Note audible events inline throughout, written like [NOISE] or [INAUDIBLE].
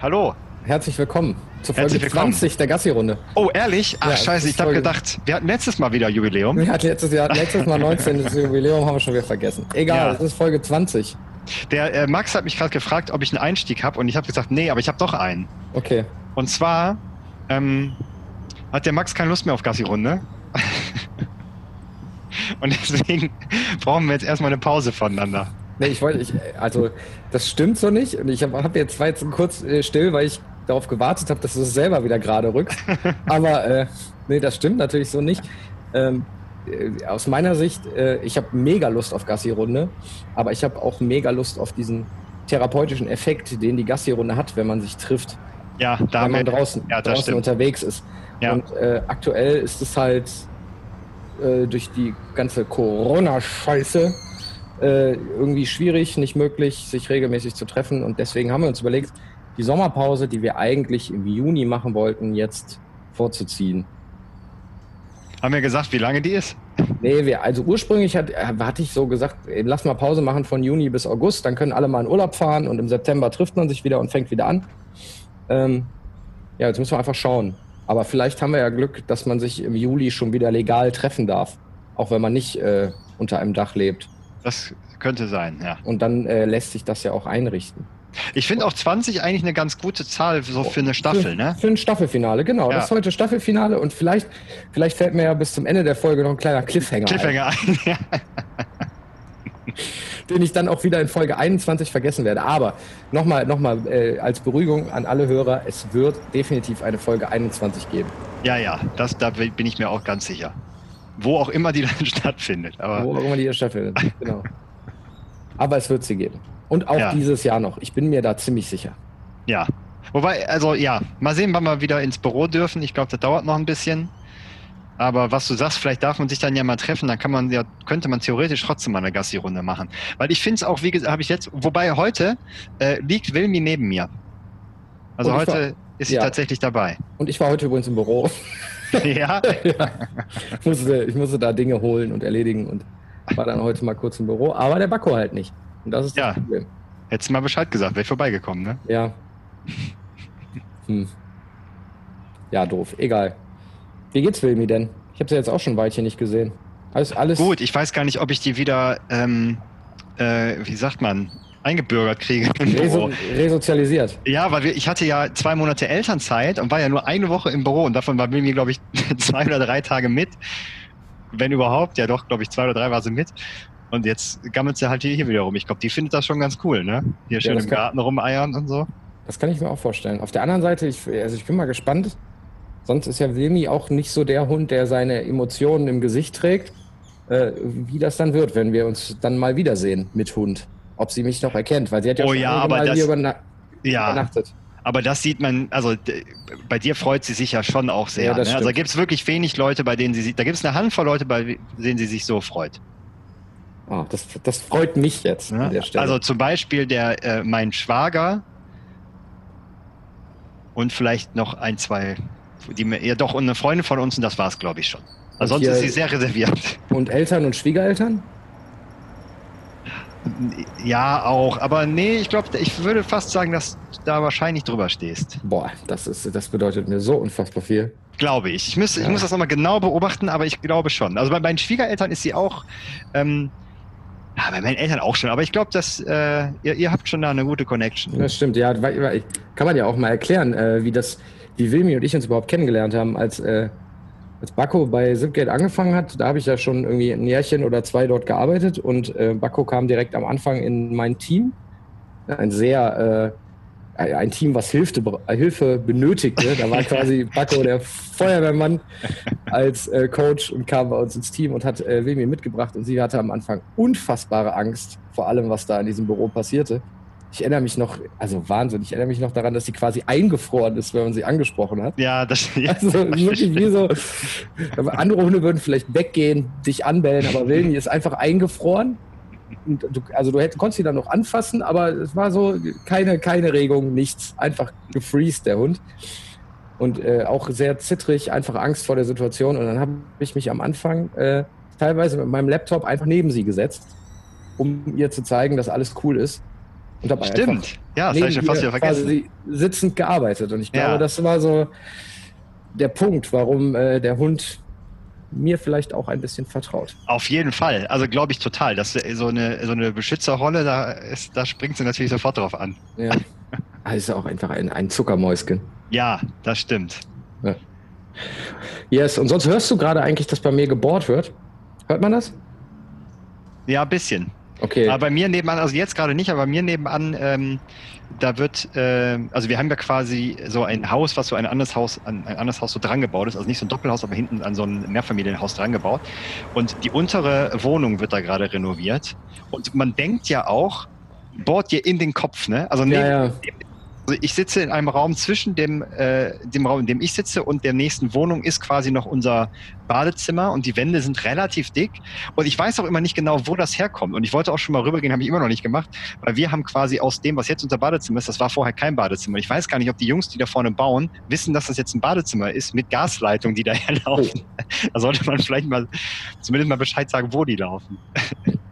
Hallo. Herzlich willkommen zur Folge willkommen. 20 der Gassi-Runde. Oh, ehrlich? Ach, Ja, scheiße, ich ist hab Folge- gedacht, wir hatten letztes Mal wieder Jubiläum. Wir hatten letztes Jahr, letztes Mal 19. das [LAUGHS] Jubiläum, haben wir schon wieder vergessen. Egal, Ja. es ist Folge 20. Der äh, Max hat mich gerade gefragt, ob ich einen Einstieg habe und ich habe gesagt, nee, aber ich habe doch einen. Okay. Und zwar ähm, hat der Max keine Lust mehr auf Gassi-Runde. [LAUGHS] und deswegen brauchen wir jetzt erstmal eine Pause voneinander. Nee, ich wollte, ich, also, das stimmt so nicht. Und ich habe hab jetzt war jetzt kurz äh, still, weil ich darauf gewartet habe, dass du es selber wieder gerade rückst. [LAUGHS] Aber äh, nee, das stimmt natürlich so nicht. Ähm, äh, aus meiner Sicht, äh, ich habe mega Lust auf Gassi-Runde, aber ich habe auch mega Lust auf diesen therapeutischen Effekt, den die Gassi-Runde hat, wenn man sich trifft. Ja, da wenn man draußen, ja, draußen stimmt. unterwegs ist. Ja. Und äh, aktuell ist es halt äh, durch die ganze Corona-Scheiße äh, irgendwie schwierig, nicht möglich, sich regelmäßig zu treffen. Und deswegen haben wir uns überlegt, die Sommerpause, die wir eigentlich im Juni machen wollten, jetzt vorzuziehen. Haben wir gesagt, wie lange die ist? Nee, wir, also ursprünglich hat, äh, hatte ich so gesagt, ey, lass mal Pause machen von Juni bis August, dann können alle mal in Urlaub fahren und im September trifft man sich wieder und fängt wieder an. Ähm, ja, jetzt müssen wir einfach schauen. Aber vielleicht haben wir ja Glück, dass man sich im Juli schon wieder legal treffen darf, auch wenn man nicht äh, unter einem Dach lebt. Das könnte sein, ja. Und dann äh, lässt sich das ja auch einrichten. Ich finde auch 20 eigentlich eine ganz gute Zahl so für eine für, Staffel, ne? Für ein Staffelfinale, genau. Ja. Das ist heute Staffelfinale und vielleicht, vielleicht fällt mir ja bis zum Ende der Folge noch ein kleiner Cliffhanger, Cliffhanger ein. Ein, [LAUGHS] den ich dann auch wieder in Folge 21 vergessen werde. Aber nochmal noch mal, äh, als Beruhigung an alle Hörer, es wird definitiv eine Folge 21 geben. Ja, ja, das, da bin ich mir auch ganz sicher. Wo auch immer die [LAUGHS] dann stattfindet. Aber Wo auch immer die hier stattfindet. [LAUGHS] Genau. Aber es wird sie geben. Und auch Ja. dieses Jahr noch. Ich bin mir da ziemlich sicher. ja. Wobei, also ja, mal sehen, wann wir wieder ins Büro dürfen. Ich glaube, das dauert noch ein bisschen. Aber was du sagst, vielleicht darf man sich dann ja mal treffen, dann kann man ja, könnte man theoretisch trotzdem mal eine Gassi-Runde machen. Weil ich finde es auch, wie gesagt, habe ich jetzt, wobei heute äh, liegt Wilmi neben mir. Also heute ist sie ja. tatsächlich dabei. Und ich war heute übrigens im Büro. Ja, [LAUGHS] ja. ich, musste, ich musste da Dinge holen und erledigen und war dann heute mal kurz im Büro. Aber der Bakko halt nicht. Und das ist das Ja. Problem. hättest du mal Bescheid gesagt, wäre ich vorbeigekommen, ne? Ja. Hm. Ja, doof. Egal. Wie geht's Wilmi denn? Ich habe sie jetzt auch schon ein Weilchen nicht gesehen. Alles, alles Gut, ich weiß gar nicht, ob ich die wieder, ähm, äh, wie sagt man, eingebürgert kriege reso [LAUGHS] resozialisiert. Ja, weil wir, ich hatte ja zwei Monate Elternzeit und war ja nur eine Woche im Büro und davon war Mimi, glaube ich, [LAUGHS] zwei oder drei Tage mit. Wenn überhaupt, ja doch, glaube ich, zwei oder drei war sie mit. Und jetzt gammelt sie halt hier, wieder rum. Ich glaube, die findet das schon ganz cool, ne? Hier schön das im Garten rumeiern und so. Das kann ich mir auch vorstellen. Auf der anderen Seite, ich, also ich bin mal gespannt. Sonst ist ja Wilmi auch nicht so der Hund, der seine Emotionen im Gesicht trägt. Äh, wie das dann wird, wenn wir uns dann mal wiedersehen mit Hund. Ob sie mich noch erkennt, weil sie hat ja Oh schon ja, aber das- hier überna Ja, übernachtet. aber das sieht man, also bei dir freut sie sich ja schon auch sehr. Ja, ne? Also da gibt es wirklich wenig Leute, bei denen sie sich, da gibt es eine Handvoll Leute, bei denen sie sich so freut. Ah, das, das freut mich jetzt Stelle. Also zum Beispiel der äh, mein Schwager und vielleicht noch ein, zwei, die mir, ja doch, und eine Freundin von uns und das war's, glaube ich schon. Und sonst hier- ist sie sehr reserviert. und Eltern und Schwiegereltern? Ja, auch. Aber nee, ich glaube, ich würde fast sagen, dass du da wahrscheinlich drüber stehst. Boah, das, ist, das bedeutet mir so unfassbar viel. Glaube ich. Ich muss, ich Ja. muss das nochmal genau beobachten, aber ich glaube schon. Also bei meinen Schwiegereltern ist sie auch, ähm, ja, bei meinen Eltern auch schon, aber ich glaube, dass äh, ihr, ihr habt schon da eine gute Connection. Das stimmt, ja. Kann man ja auch mal erklären, äh, wie das, wie Wilmi und ich uns überhaupt kennengelernt haben, als, äh, als Bakko bei Zipgate angefangen hat. Da habe ich ja schon irgendwie ein Jährchen oder zwei dort gearbeitet und äh, Bakko kam direkt am Anfang in mein Team. Ein sehr, äh, ein Team, was Hilfe, Hilfe benötigte. Da war [LAUGHS] quasi Bakko der Feuerwehrmann als äh, Coach und kam bei uns ins Team und hat äh, Wilmi mitgebracht. Und sie hatte am Anfang unfassbare Angst vor allem, was da in diesem Büro passierte. Ich erinnere mich noch, also Wahnsinn, ich erinnere mich noch daran, dass sie quasi eingefroren ist, wenn man sie angesprochen hat. Ja, das [LAUGHS] ja, Also wirklich wie so, andere Hunde würden vielleicht weggehen, dich anbellen, aber Wilmi ist einfach eingefroren. Du, also du hätt, konntest sie dann noch anfassen, aber es war so keine, keine Regung, nichts. Einfach gefreezed, der Hund. Und äh, auch sehr zittrig, einfach Angst vor der Situation. Und dann habe ich mich am Anfang äh, teilweise mit meinem Laptop einfach neben sie gesetzt, um ihr zu zeigen, dass alles cool ist. Und dabei Stimmt. Ja, das habe ich schon fast wieder vergessen. Sitzend gearbeitet. Und ich glaube, Ja. das war so der Punkt, warum äh, der Hund mir vielleicht auch ein bisschen vertraut. Auf jeden Fall. Also glaube ich total. Das ist so eine, so eine Beschützerrolle, da, ist, da springt sie natürlich sofort drauf an. Ja. Ist [LAUGHS] auch einfach ein, ein Zuckermäuschen. Ja, das stimmt. Yes, und sonst hörst du gerade eigentlich, dass bei mir gebohrt wird? Hört man das? Ja, ein bisschen. Okay. Aber bei mir nebenan, also jetzt gerade nicht, aber bei mir nebenan, ähm, da wird, äh, also wir haben ja quasi so ein Haus, was so ein anderes Haus, an ein anderes Haus so dran gebaut ist, also nicht so ein Doppelhaus, aber hinten an so ein Mehrfamilienhaus dran gebaut. Und die untere Wohnung wird da gerade renoviert. Und man denkt ja auch, bohrt dir in den Kopf, ne? Also neben, ja, ja. Also ich sitze in einem Raum zwischen dem, äh, dem Raum, in dem ich sitze und der nächsten Wohnung ist quasi noch unser Badezimmer und die Wände sind relativ dick. Und ich weiß auch immer nicht genau, wo das herkommt. Und ich wollte auch schon mal rübergehen, habe ich immer noch nicht gemacht, weil wir haben quasi aus dem, was jetzt unser Badezimmer ist, das war vorher kein Badezimmer. Ich weiß gar nicht, ob die Jungs, die da vorne bauen, wissen, dass das jetzt ein Badezimmer ist mit Gasleitungen, die daher [LAUGHS] laufen. Da sollte man vielleicht mal zumindest mal Bescheid sagen, wo die laufen.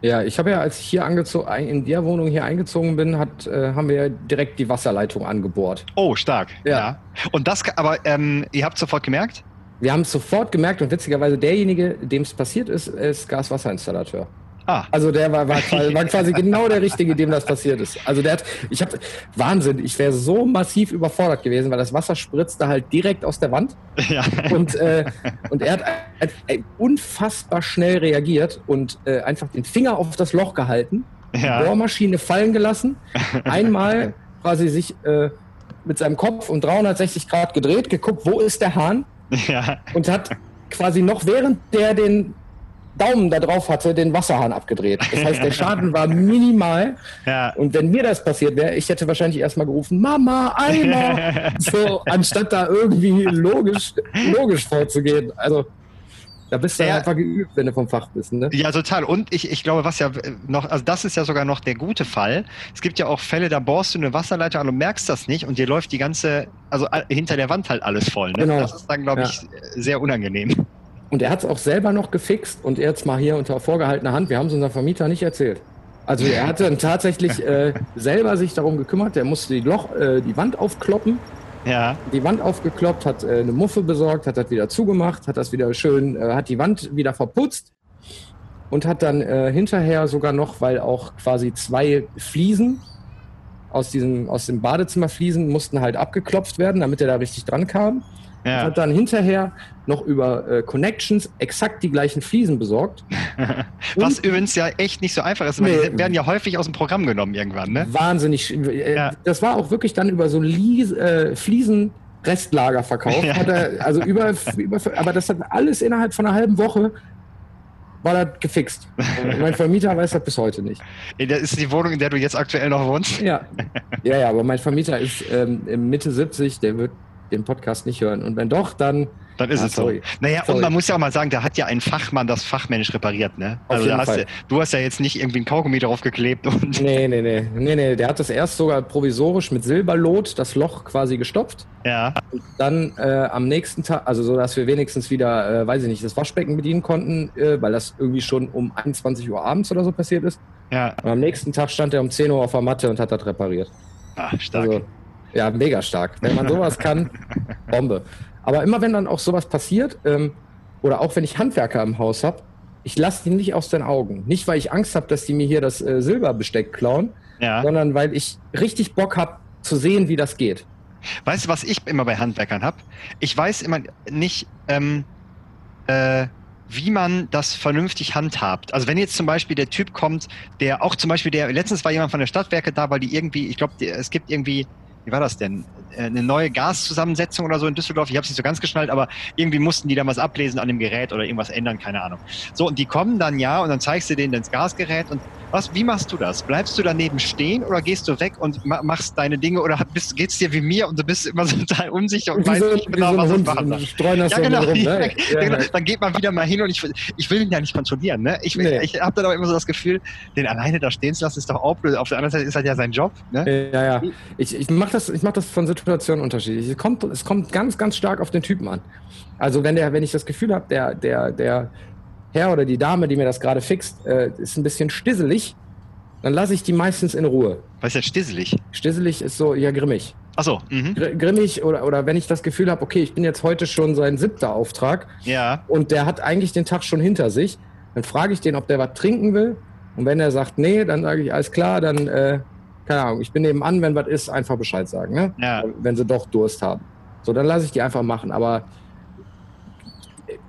Ja, ich habe ja, als ich hier angezogen, in der Wohnung hier eingezogen bin, hat, äh, haben wir ja direkt die Wasserleitung angebohrt. Oh, stark. Ja. Und das, aber ähm, ihr habt sofort gemerkt? Wir haben es sofort gemerkt und witzigerweise derjenige, dem es passiert ist, ist Gaswasserinstallateur. Ah, Also der war, war, quasi, war quasi [LAUGHS] genau der Richtige, dem das passiert ist. Also der hat, ich habe, Wahnsinn, ich wäre so massiv überfordert gewesen, weil das Wasser spritzte halt direkt aus der Wand ja. und, äh, und er hat ein unfassbar schnell reagiert und äh, einfach den Finger auf das Loch gehalten, ja. Bohrmaschine fallen gelassen, [LAUGHS] einmal quasi sich äh, mit seinem Kopf um 360 Grad gedreht, geguckt, wo ist der Hahn [LAUGHS] Ja. und hat quasi noch während der den Daumen da drauf hatte, den Wasserhahn abgedreht. Das heißt, der Schaden war minimal. [LAUGHS] Ja. Und wenn mir das passiert wäre, ich hätte wahrscheinlich erstmal gerufen, Mama, Eimer! [LAUGHS] So, anstatt da irgendwie logisch, logisch vorzugehen. Also, da bist du Ja. einfach geübt, wenn du vom Fach bist. Ne? Ja, total. Und ich, ich glaube, was ja noch, also das ist ja sogar noch der gute Fall. Es gibt ja auch Fälle, da bohrst du eine Wasserleitung an und merkst das nicht und dir läuft die ganze, also all- hinter der Wand halt alles voll. Ne? Genau. Das ist dann, glaube Ja. ich, sehr unangenehm. Und er hat es auch selber noch gefixt und jetzt mal hier unter vorgehaltener Hand. Wir haben es unserem Vermieter nicht erzählt. Also er hat dann tatsächlich [LAUGHS] äh, selber sich darum gekümmert. Der musste die Loch, äh, die Wand aufkloppen, Ja. die Wand aufgekloppt, hat äh, eine Muffe besorgt, hat das wieder zugemacht, hat das wieder schön, äh, hat die Wand wieder verputzt und hat dann äh, hinterher sogar noch, weil auch quasi zwei Fliesen aus diesem aus dem Badezimmerfliesen mussten halt abgeklopft werden, damit er da richtig dran kam. Ja. Hat dann hinterher noch über äh, Connections exakt die gleichen Fliesen besorgt. [LAUGHS] Was Und- übrigens ja echt nicht so einfach ist, weil Nee. die werden ja häufig aus dem Programm genommen irgendwann, ne? Wahnsinnig. Äh, Ja. Das war auch wirklich dann über so Lies, äh, Fliesen. Restlager verkauft, Ja. hat er, also über, über, aber das hat alles innerhalb von einer halben Woche war das gefixt. Und [LAUGHS] mein Vermieter weiß das bis heute nicht. Das ist die Wohnung, in der du jetzt aktuell noch wohnst. Ja, [LAUGHS] ja, ja aber mein Vermieter ist ähm, Mitte 70, der wird den Podcast nicht hören. Und wenn doch, dann Dann ist Ah, es sorry. so. Naja, Sorry. und man muss ja auch mal sagen, da hat ja ein Fachmann das fachmännisch repariert, ne? Auf Also jeden hast Fall. du, du hast ja jetzt nicht irgendwie ein Kaugummi drauf geklebt und Nee, nee, nee, nee, nee. Der hat das erst sogar provisorisch mit Silberlot das Loch quasi gestopft. ja. Dann äh, am nächsten Tag, also so, dass wir wenigstens wieder, äh, weiß ich nicht, das Waschbecken bedienen konnten, äh, weil das irgendwie schon um 21 Uhr abends oder so passiert ist. Ja, Und am nächsten Tag stand er um 10 Uhr auf der Matte und hat das repariert. ah, stark. Also, ja, mega stark. Wenn man sowas kann, Bombe. Aber immer wenn dann auch sowas passiert, ähm, oder auch wenn ich Handwerker im Haus habe, ich lasse die nicht aus den Augen. Nicht, weil ich Angst habe, dass die mir hier das äh, Silberbesteck klauen, ja. sondern weil ich richtig Bock habe zu sehen, wie das geht. Weißt du, was ich immer bei Handwerkern habe? Ich weiß immer nicht, ähm, äh, wie man das vernünftig handhabt. Also wenn jetzt zum Beispiel der Typ kommt, der auch zum Beispiel der, letztens war jemand von der Stadtwerke da, weil die irgendwie, ich glaube, es gibt irgendwie, wie war das denn? Äh, Eine neue Gaszusammensetzung oder so in Düsseldorf. Ich habe es nicht so ganz geschnallt, aber irgendwie mussten die da was ablesen an dem Gerät oder irgendwas ändern, keine Ahnung. So, und die kommen dann ja und dann zeigst du denen das Gasgerät und was, wie machst du das? Bleibst du daneben stehen oder gehst du weg und ma machst deine Dinge oder [LAUGHS] bist, geht's dir wie mir und du bist immer so [LAUGHS] total unsicher und Wie weißt so, nicht genau, so was Hund, machen das Ja, genau. rum, [LAUGHS] ne? ja, Ja, genau. Dann geht man wieder mal hin und ich, will- ich will ihn ja nicht kontrollieren. Ne? Ich, Nee. ich habe dann aber immer so das Gefühl, den alleine da stehen zu lassen, ist doch auch blöd. Auf der anderen Seite ist halt ja sein Job. Ne? Ja, ja. Ich, ich mache das, ich mach das von Situation unterschiedlich. Es kommt, es kommt ganz, ganz stark auf den Typen an. Also wenn der, wenn ich das Gefühl habe, der, der, der Herr oder die Dame, die mir das gerade fixt, äh, ist ein bisschen stisselig, dann lasse ich die meistens in Ruhe. Was ist jetzt stisselig? Stisselig ist so, ja, grimmig. Achso. Mhm. Gr grimmig oder, oder wenn ich das Gefühl habe, okay, ich bin jetzt heute schon sein siebter Auftrag Ja. und der hat eigentlich den Tag schon hinter sich, dann frage ich den, ob der was trinken will. Und wenn er sagt, nee, dann sage ich, alles klar, dann, äh, keine Ahnung, ich bin nebenan, wenn was ist, einfach Bescheid sagen, ne? Ja. Wenn sie doch Durst haben. So, dann lasse ich die einfach machen. Aber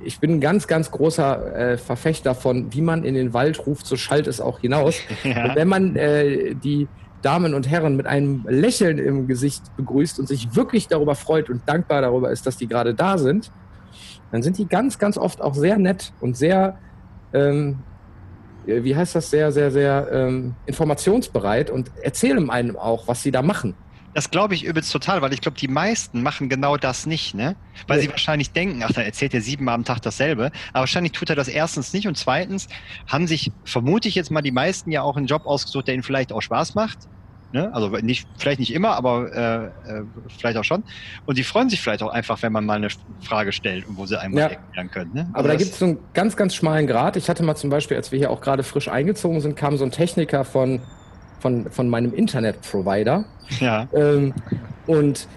ich bin ein ganz, ganz großer äh, Verfechter von, wie man in den Wald ruft, so schallt es auch hinaus. [LAUGHS] Ja. Und wenn man äh, die Damen und Herren mit einem Lächeln im Gesicht begrüßt und sich wirklich darüber freut und dankbar darüber ist, dass die gerade da sind, dann sind die ganz, ganz oft auch sehr nett und sehr, ähm, äh, wie heißt das, sehr, sehr, sehr ähm, informationsbereit und erzählen einem auch, was sie da machen. Das glaube ich übelst total, weil ich glaube, die meisten machen genau das nicht, ne? Weil Nee. sie wahrscheinlich denken, ach, dann erzählt er siebenmal am Tag dasselbe. Aber wahrscheinlich tut er das erstens nicht und zweitens haben sich, vermute ich jetzt mal, die meisten ja auch einen Job ausgesucht, der ihnen vielleicht auch Spaß macht. Ne? Also nicht, vielleicht nicht immer, aber äh, äh, vielleicht auch schon. Und die freuen sich vielleicht auch einfach, wenn man mal eine Frage stellt und wo sie einem Ja. erklären können. Ne? Aber da das- gibt es so einen ganz, ganz schmalen Grad. Ich hatte mal zum Beispiel, als wir hier auch gerade frisch eingezogen sind, kam so ein Techniker von, von, von meinem Internetprovider. ja, Ähm, und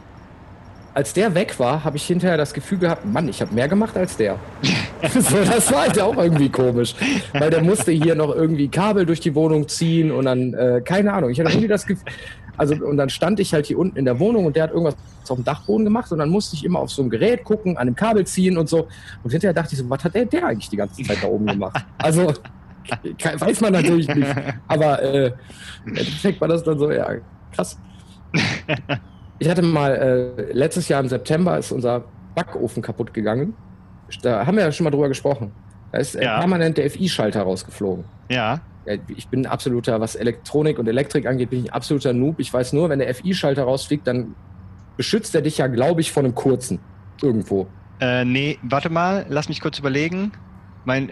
als der weg war, habe ich hinterher das Gefühl gehabt, Mann, ich habe mehr gemacht als der. [LAUGHS] so, das war halt auch irgendwie komisch. Weil der musste hier noch irgendwie Kabel durch die Wohnung ziehen und dann, äh, keine Ahnung, ich hatte irgendwie das Gefühl, also und dann stand ich halt hier unten in der Wohnung und der hat irgendwas auf dem Dachboden gemacht und dann musste ich immer auf so ein Gerät gucken, an dem Kabel ziehen und so. Und hinterher dachte ich so, was hat der, der eigentlich die ganze Zeit da oben gemacht? Also, weiß man natürlich nicht. Aber äh, im Endeffekt war das dann so, ja, krass. [LAUGHS] Ich hatte mal, äh, letztes Jahr im September ist unser Backofen kaputt gegangen. Da haben wir ja schon mal drüber gesprochen. Da ist äh, Ja. permanent der FI-Schalter rausgeflogen. ja, ich bin ein absoluter, was Elektronik und Elektrik angeht, bin ich ein absoluter Noob. Ich weiß nur, wenn der FI-Schalter rausfliegt, dann beschützt er dich ja, glaube ich, von einem kurzen. Irgendwo. Äh, nee, warte mal, lass mich kurz überlegen. Mein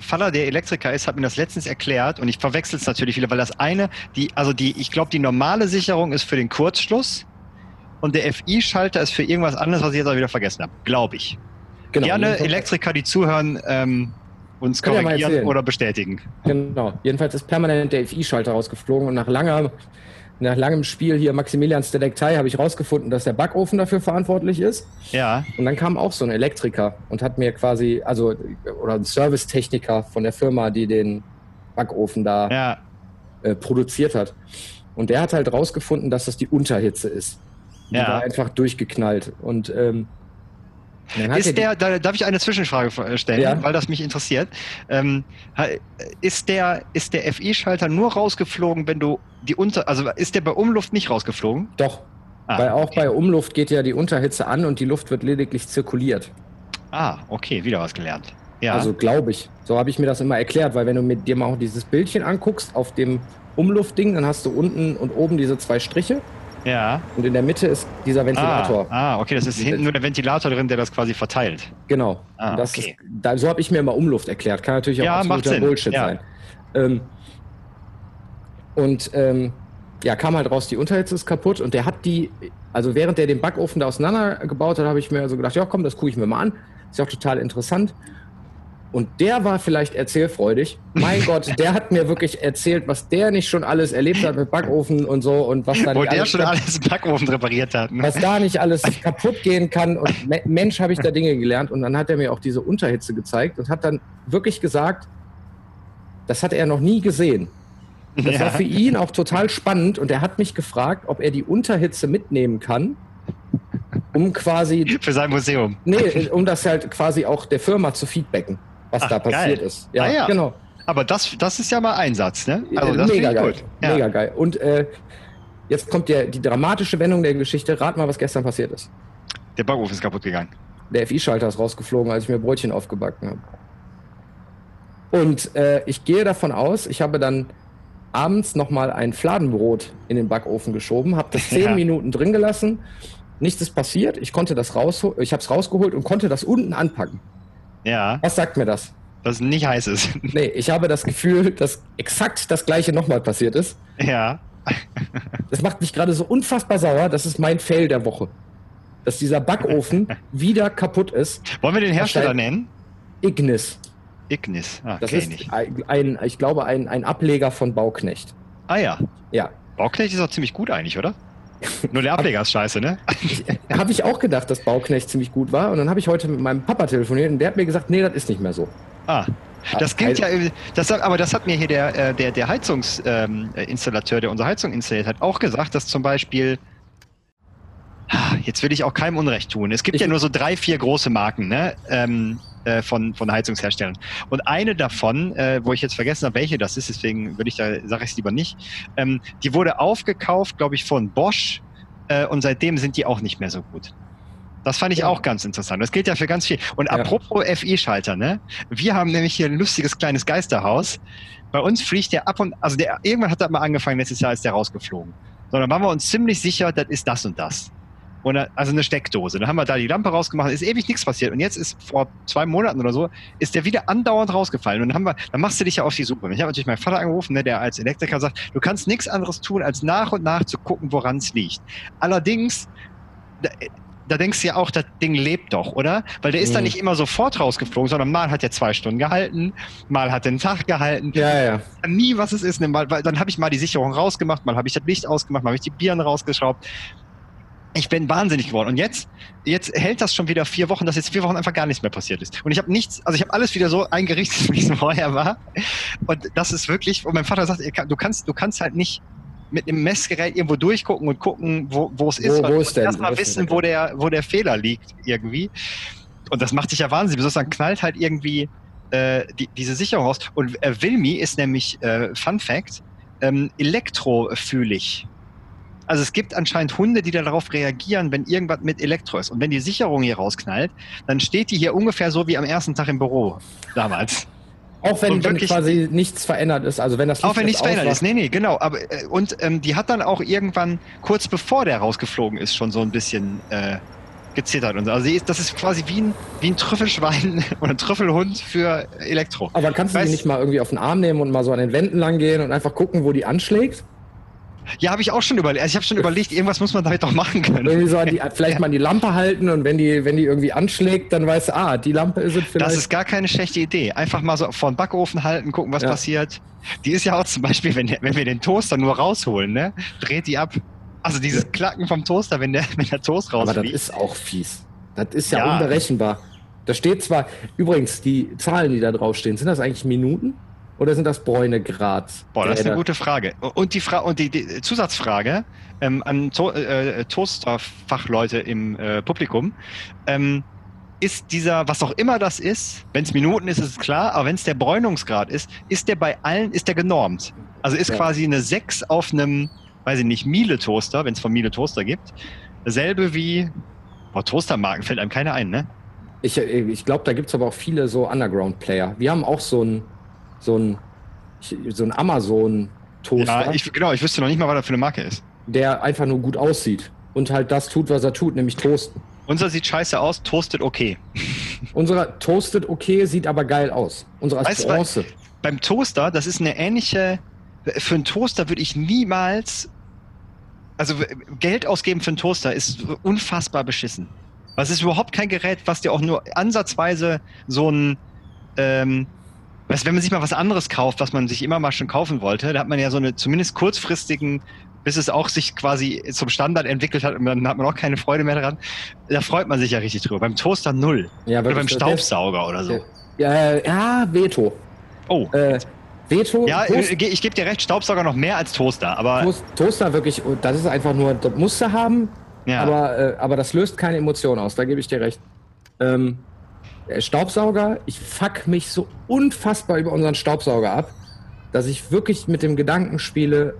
Vater, der Elektriker ist, hat mir das letztens erklärt und ich verwechsel es natürlich wieder, weil das eine, die, also die, ich glaube, die normale Sicherung ist für den Kurzschluss und der FI-Schalter ist für irgendwas anderes, was ich jetzt auch wieder vergessen habe. Glaube ich. Genau. Gerne Elektriker, die zuhören, ähm, uns mal korrigieren oder bestätigen. Genau. Jedenfalls ist permanent der FI-Schalter rausgeflogen und nach langer, nach langem Spiel hier Maximilians Detektei habe ich rausgefunden, dass der Backofen dafür verantwortlich ist. Ja, Und dann kam auch so ein Elektriker und hat mir quasi, also, oder ein Servicetechniker von der Firma, die den Backofen da ja. äh, produziert hat. Und der hat halt rausgefunden, dass das die Unterhitze ist. Die Ja. war einfach durchgeknallt. Und ähm, Ist der, da darf ich eine Zwischenfrage äh, stellen, Ja. weil das mich interessiert. Ähm, ist der, ist der FI-Schalter nur rausgeflogen, wenn du die Unter, also ist der bei Umluft nicht rausgeflogen? Doch, Ah, weil auch okay. bei Umluft geht ja die Unterhitze an und die Luft wird lediglich zirkuliert. Ah, okay, wieder was gelernt. Ja, Also glaube ich. So habe ich mir das immer erklärt, weil wenn du mit dir mal auch dieses Bildchen anguckst auf dem Umluftding, dann hast du unten und oben diese zwei Striche ja. und in der Mitte ist dieser Ventilator. Ah, ah, okay, das ist hinten nur der Ventilator drin, der das quasi verteilt. Genau. Ah, okay. ist, so habe ich mir immer Umluft erklärt. Kann natürlich auch Ja, absoluter. Bullshit Ja. sein. Ähm, und ähm, ja, kam halt raus, die Unterhitze ist kaputt und der hat die, also während der den Backofen da auseinandergebaut hat, habe ich mir so gedacht, ja komm, das gucke ich mir mal an. Ist ja auch total interessant. Und der war vielleicht erzählfreudig. Mein [LAUGHS] Gott, der hat mir wirklich erzählt, was der nicht schon alles erlebt hat mit Backofen und so und was da Wo nicht der alles schon alles Backofen repariert hat. Ne? was da nicht alles [LAUGHS] kaputt gehen kann. Und Me- Mensch, habe ich da Dinge gelernt. Und dann hat er mir auch diese Unterhitze gezeigt und hat dann wirklich gesagt, das hat er noch nie gesehen. Das war für ihn auch total spannend. Und er hat mich gefragt, ob er die Unterhitze mitnehmen kann, um quasi, Für sein Museum. nee, um das halt quasi auch der Firma zu feedbacken, was Ach, da passiert geil. ist. Ja, Ah, ja. genau. Aber das, das ist ja mal Einsatz, ne? Also das Mega geil. gut. Ja. Mega geil. Und äh, jetzt kommt der, die dramatische Wendung der Geschichte. Rat mal, was gestern passiert ist. Der Backofen ist kaputt gegangen. Der FI-Schalter ist rausgeflogen, als ich mir Brötchen aufgebacken habe. Und äh, ich gehe davon aus, ich habe dann abends nochmal ein Fladenbrot in den Backofen geschoben, habe das [LAUGHS] zehn Ja. Minuten drin gelassen. Nichts ist passiert. Ich konnte das rausholen, ich habe es rausgeholt und konnte das unten anpacken. Ja, Was sagt mir das? dass es nicht heiß ist. [LAUGHS] Nee, ich habe das Gefühl, dass exakt das gleiche nochmal passiert ist. ja. [LAUGHS] Das macht mich gerade so unfassbar sauer. Das ist mein Fail der Woche. Dass dieser Backofen [LAUGHS] wieder kaputt ist. Wollen wir den Hersteller nennen? Ignis. Ignis. Ah, Das ist ich. ein, ein, ich glaube, ein, ein Ableger von Bauknecht. Ah ja. Ja. Bauknecht ist auch ziemlich gut eigentlich, oder? Nur der Ableger ist scheiße, ne? Habe ich auch gedacht, dass Bauknecht ziemlich gut war. Und dann habe ich heute mit meinem Papa telefoniert und der hat mir gesagt, nee, das ist nicht mehr so. Ah. Das klingt ja, das, aber das hat mir hier der, äh, der, der Heizungsinstallateur, der unsere Heizung installiert hat, auch gesagt, dass zum Beispiel, ah, jetzt will ich auch keinem Unrecht tun. Es gibt ich, ja nur so drei, vier große Marken, ne? Ähm, äh, von, von Heizungsherstellern. Und eine davon, äh, wo ich jetzt vergessen habe, welche das ist, deswegen würde ich da, sage ich es lieber nicht, ähm, die wurde aufgekauft, glaube ich, von Bosch äh, und seitdem sind die auch nicht mehr so gut. Das fand ich ja. auch ganz interessant. Das gilt ja für ganz viel. Und ja. apropos FI-Schalter, ne? Wir haben nämlich hier ein lustiges kleines Geisterhaus. Bei uns fliegt der ab und, also der, irgendwann hat er mal angefangen, letztes Jahr ist der rausgeflogen. Sondern waren wir uns ziemlich sicher, das ist das und das. Und, also eine Steckdose. Dann haben wir da die Lampe rausgemacht, ist ewig nichts passiert. Und jetzt ist vor zwei Monaten oder so, ist der wieder andauernd rausgefallen. Und dann haben wir, dann machst du dich ja auf die Suche. Ich habe natürlich meinen Vater angerufen, ne, der als Elektriker sagt, du kannst nichts anderes tun, als nach und nach zu gucken, woran es liegt. Allerdings, da denkst du ja auch, das Ding lebt doch, oder? Weil der ist mhm. dann nicht immer sofort rausgeflogen, sondern mal hat er zwei Stunden gehalten, mal hat er einen Tag gehalten. Ja, ja. Nie, was es ist. Ne? Mal, weil dann habe ich mal die Sicherung rausgemacht, mal habe ich das Licht ausgemacht, mal habe ich die Birnen rausgeschraubt. Ich bin wahnsinnig geworden. Und jetzt, jetzt hält das schon wieder vier Wochen, dass jetzt vier Wochen einfach gar nichts mehr passiert ist. Und ich habe nichts, also ich habe alles wieder so eingerichtet, [LAUGHS] wie es vorher war. Und das ist wirklich, und mein Vater sagt, du kannst, du kannst halt nicht mit einem Messgerät irgendwo durchgucken und gucken, wo, wo es ist. Wo, wo ist denn? Erstmal wissen, wo der, wo der Fehler liegt irgendwie. Und das macht dich ja wahnsinnig. Besonders dann knallt halt irgendwie äh, die, diese Sicherung raus. Und äh, Wilmi ist nämlich, äh, Fun Fact, ähm, elektrofühlig. Also es gibt anscheinend Hunde, die darauf reagieren, wenn irgendwas mit Elektro ist. Und wenn die Sicherung hier rausknallt, dann steht die hier ungefähr so wie am ersten Tag im Büro damals. Auch wenn, wenn quasi nichts verändert ist, also wenn das Licht Auch wenn nichts verändert ist, nee, nee, genau. Aber, äh, und ähm, die hat dann auch irgendwann, kurz bevor der rausgeflogen ist, schon so ein bisschen äh, gezittert und so. Also ist, das ist quasi wie ein, wie ein Trüffelschwein [LAUGHS] oder ein Trüffelhund für Elektro. Aber kannst du die nicht mal irgendwie auf den Arm nehmen und mal so an den Wänden lang gehen und einfach gucken, wo die anschlägt? Ja, habe ich auch schon überlegt. Also ich habe schon überlegt, irgendwas muss man damit doch machen können. Irgendwie so die, [LAUGHS] vielleicht mal die Lampe halten und wenn die, wenn die irgendwie anschlägt, dann weißt du, ah, die Lampe ist es vielleicht. Das ist gar keine schlechte Idee. Einfach mal so vor den Backofen halten, gucken, was ja. passiert. Die ist ja auch zum Beispiel, wenn, wenn wir den Toaster nur rausholen, ne, dreht die ab. Also dieses Klacken vom Toaster, wenn der, wenn der Toast rausfliegt. Aber das ist auch fies. Das ist ja, ja. unberechenbar. Da steht zwar, übrigens, die Zahlen, die da draufstehen, sind das eigentlich Minuten? Oder sind das Bräune Grad? Boah, das ist eine gute Frage. Und die, Fra und die, die Zusatzfrage ähm, an to äh, Toaster-Fachleute im äh, Publikum. Ähm, ist dieser, was auch immer das ist, wenn es Minuten ist, ist es klar, aber wenn es der Bräunungsgrad ist, ist der bei allen, ist der genormt. Also ist ja. quasi eine 6 auf einem, weiß ich nicht, Miele-Toaster, wenn es von Miele Toaster gibt. Dasselbe wie, boah, Toastermarken fällt einem keine ein, ne? Ich, äh, ich glaube, da gibt es aber auch viele so Underground-Player. Wir haben auch so ein so ein, so ein Amazon-Toaster. Ja, ich, genau, ich wüsste noch nicht mal, was das für eine Marke ist. Der einfach nur gut aussieht und halt das tut, was er tut, nämlich toasten. Unser sieht scheiße aus, toastet okay. [LAUGHS] Unserer toastet okay, sieht aber geil aus. Unserer ist weißt, Bronze. Beim Toaster, das ist eine ähnliche. Für einen Toaster würde ich niemals. Also Geld ausgeben für einen Toaster ist unfassbar beschissen. Das ist überhaupt kein Gerät, was dir auch nur ansatzweise so ein ähm, Weißt, wenn man sich mal was anderes kauft, was man sich immer mal schon kaufen wollte, da hat man ja so eine zumindest kurzfristigen, bis es auch sich quasi zum Standard entwickelt hat und dann hat man auch keine Freude mehr daran. Da freut man sich ja richtig drüber. Beim Toaster null. Ja, oder beim Staubsauger oder so. Ja, ja, Veto. Oh. Äh, Veto. Ja, Toast äh, ich gebe dir recht, Staubsauger noch mehr als Toaster, aber. Toast, Toaster wirklich, das ist einfach nur, das musst du haben, ja. aber, äh, aber das löst keine Emotion aus, da gebe ich dir recht. Ähm, äh, Staubsauger, ich fuck mich so unfassbar über unseren Staubsauger ab, dass ich wirklich mit dem Gedanken spiele,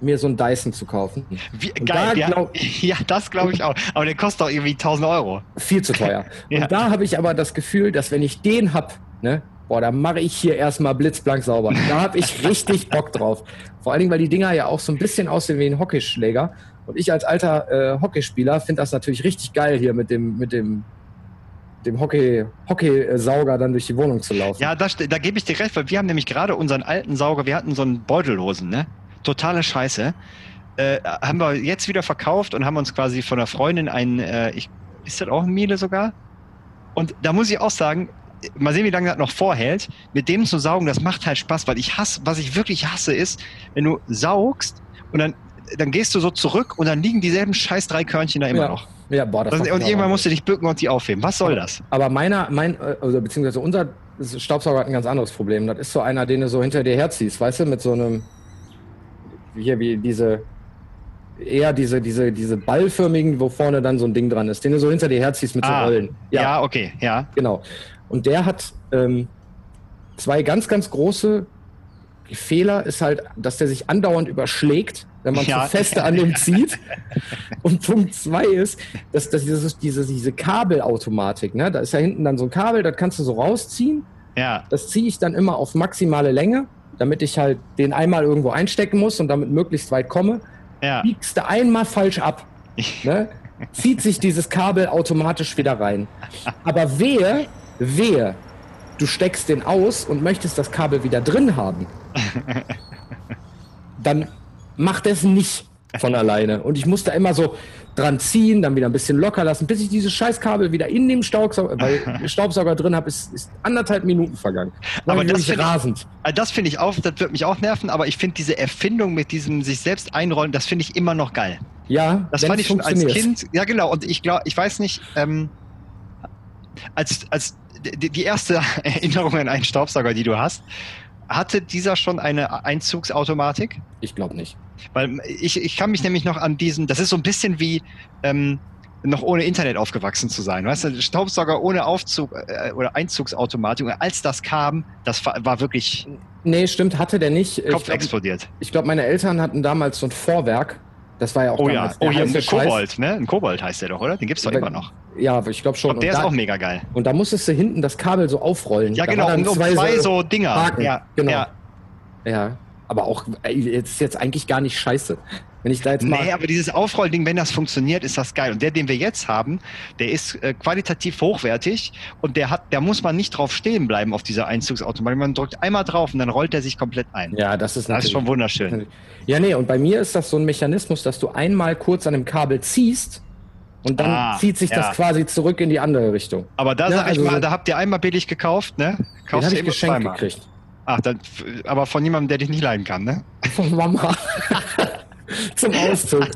mir so einen Dyson zu kaufen. Wie, geil, da glaub, [LAUGHS] ja, das glaube ich auch. Aber der kostet auch irgendwie 1000 Euro. Viel zu teuer. [LAUGHS] ja. Und da habe ich aber das Gefühl, dass wenn ich den hab, ne, boah, da mache ich hier erstmal blitzblank sauber. Da habe ich richtig [LAUGHS] Bock drauf. Vor allen Dingen, weil die Dinger ja auch so ein bisschen aussehen wie ein Hockeyschläger. Und ich als alter äh, Hockeyspieler finde das natürlich richtig geil hier mit dem, mit dem dem Hockey, Hockeysauger dann durch die Wohnung zu laufen. Ja, das, da gebe ich dir recht, weil wir haben nämlich gerade unseren alten Sauger, wir hatten so einen Beutellosen, ne? Totale Scheiße. Äh, haben wir jetzt wieder verkauft und haben uns quasi von einer Freundin einen, äh, ich, ist das auch ein Miele sogar? Und da muss ich auch sagen, mal sehen, wie lange das noch vorhält. Mit dem zu saugen, das macht halt Spaß, weil ich hasse, was ich wirklich hasse, ist, wenn du saugst und dann, dann gehst du so zurück und dann liegen dieselben scheiß drei Körnchen da immer ja. noch. Ja, boah, das Und, und irgendwann musst du dich bücken und die aufheben. Was soll das? Aber meiner, mein, äh, also beziehungsweise unser Staubsauger hat ein ganz anderes Problem. Das ist so einer, den du so hinter dir herziehst, weißt du, mit so einem, hier wie diese, eher diese, diese, diese ballförmigen, wo vorne dann so ein Ding dran ist, den du so hinter dir herziehst mit Ah, so Rollen. Ja. okay, ja. Genau. Und der hat ähm, zwei ganz, ganz große Fehler, ist halt, dass der sich andauernd überschlägt, wenn man [LAUGHS] Ja. zu feste an dem zieht. [LAUGHS] Und Punkt zwei ist, dass, dass dieses, diese, diese Kabelautomatik, ne? da ist ja hinten dann so ein Kabel, das kannst du so rausziehen. Ja, Das ziehe ich dann immer auf maximale Länge, damit ich halt den einmal irgendwo einstecken muss und damit möglichst weit komme. ja. Biegst du einmal falsch ab, [LAUGHS] ne? zieht sich dieses Kabel automatisch wieder rein. Aber wehe, wehe, du steckst den aus und möchtest das Kabel wieder drin haben, [LAUGHS] dann macht es nicht von alleine. Und ich muss da immer so dran ziehen, dann wieder ein bisschen locker lassen, bis ich dieses Scheißkabel wieder in dem Staubsauger, weil [LAUGHS] Staubsauger drin habe, ist, ist anderthalb Minuten vergangen. War Aber ich das finde ich- rasend. Also Das finde ich auch, das wird mich auch nerven, aber ich finde diese Erfindung mit diesem sich selbst einrollen, das finde ich immer noch geil. Ja, Das fand ich schon als. Kind. Ja, genau. Und ich glaube, ich weiß nicht, ähm, als, als die, die erste [LAUGHS] Erinnerung an einen Staubsauger, die du hast, hatte dieser schon eine Einzugsautomatik? Ich glaube nicht. Weil ich, ich kann mich nämlich noch an diesen, das ist so ein bisschen wie ähm, noch ohne Internet aufgewachsen zu sein. Weißt du, Staubsauger ohne Aufzug äh, oder Einzugsautomatik. Und als das kam, das war, wirklich Nee, stimmt, hatte der nicht. Ich Kopf glaub, explodiert. Ich glaube, meine Eltern hatten damals so ein Vorwerk. Das war ja auch Oh ja, damals der oh ja, ein. Kobold, ne? Ein Kobold heißt der doch, oder? Den gibt's doch Ja, immer noch. Ja, ich glaube schon. Und der und, ist da, auch mega geil. und da musstest du hinten das Kabel so aufrollen. Ja, da genau, dann um zwei so Dinger. Haken, Ja, genau. ja. Ja, aber auch, jetzt ist jetzt eigentlich gar nicht scheiße. Wenn ich da jetzt mal. Nee, aber dieses Aufrollding, wenn das funktioniert, ist das geil. Und der, den wir jetzt haben, der ist äh, qualitativ hochwertig und der hat, da muss man nicht drauf stehen bleiben auf dieser Einzugsautomatik. Man drückt einmal drauf und dann rollt er sich komplett ein. ja, das ist das ist schon wunderschön. Ja, nee, und bei mir ist das so ein Mechanismus, dass du einmal kurz an dem Kabel ziehst und dann Ah, zieht sich ja. das quasi zurück in die andere Richtung. Aber da Ja, sag ich also mal, so- da habt ihr einmal billig gekauft, ne? Den Kaufst habe du ich geschenkt gekriegt. Ach, dann, aber von jemandem, der dich nicht leiden kann, ne? Von Mama. [LAUGHS] Zum Auszug.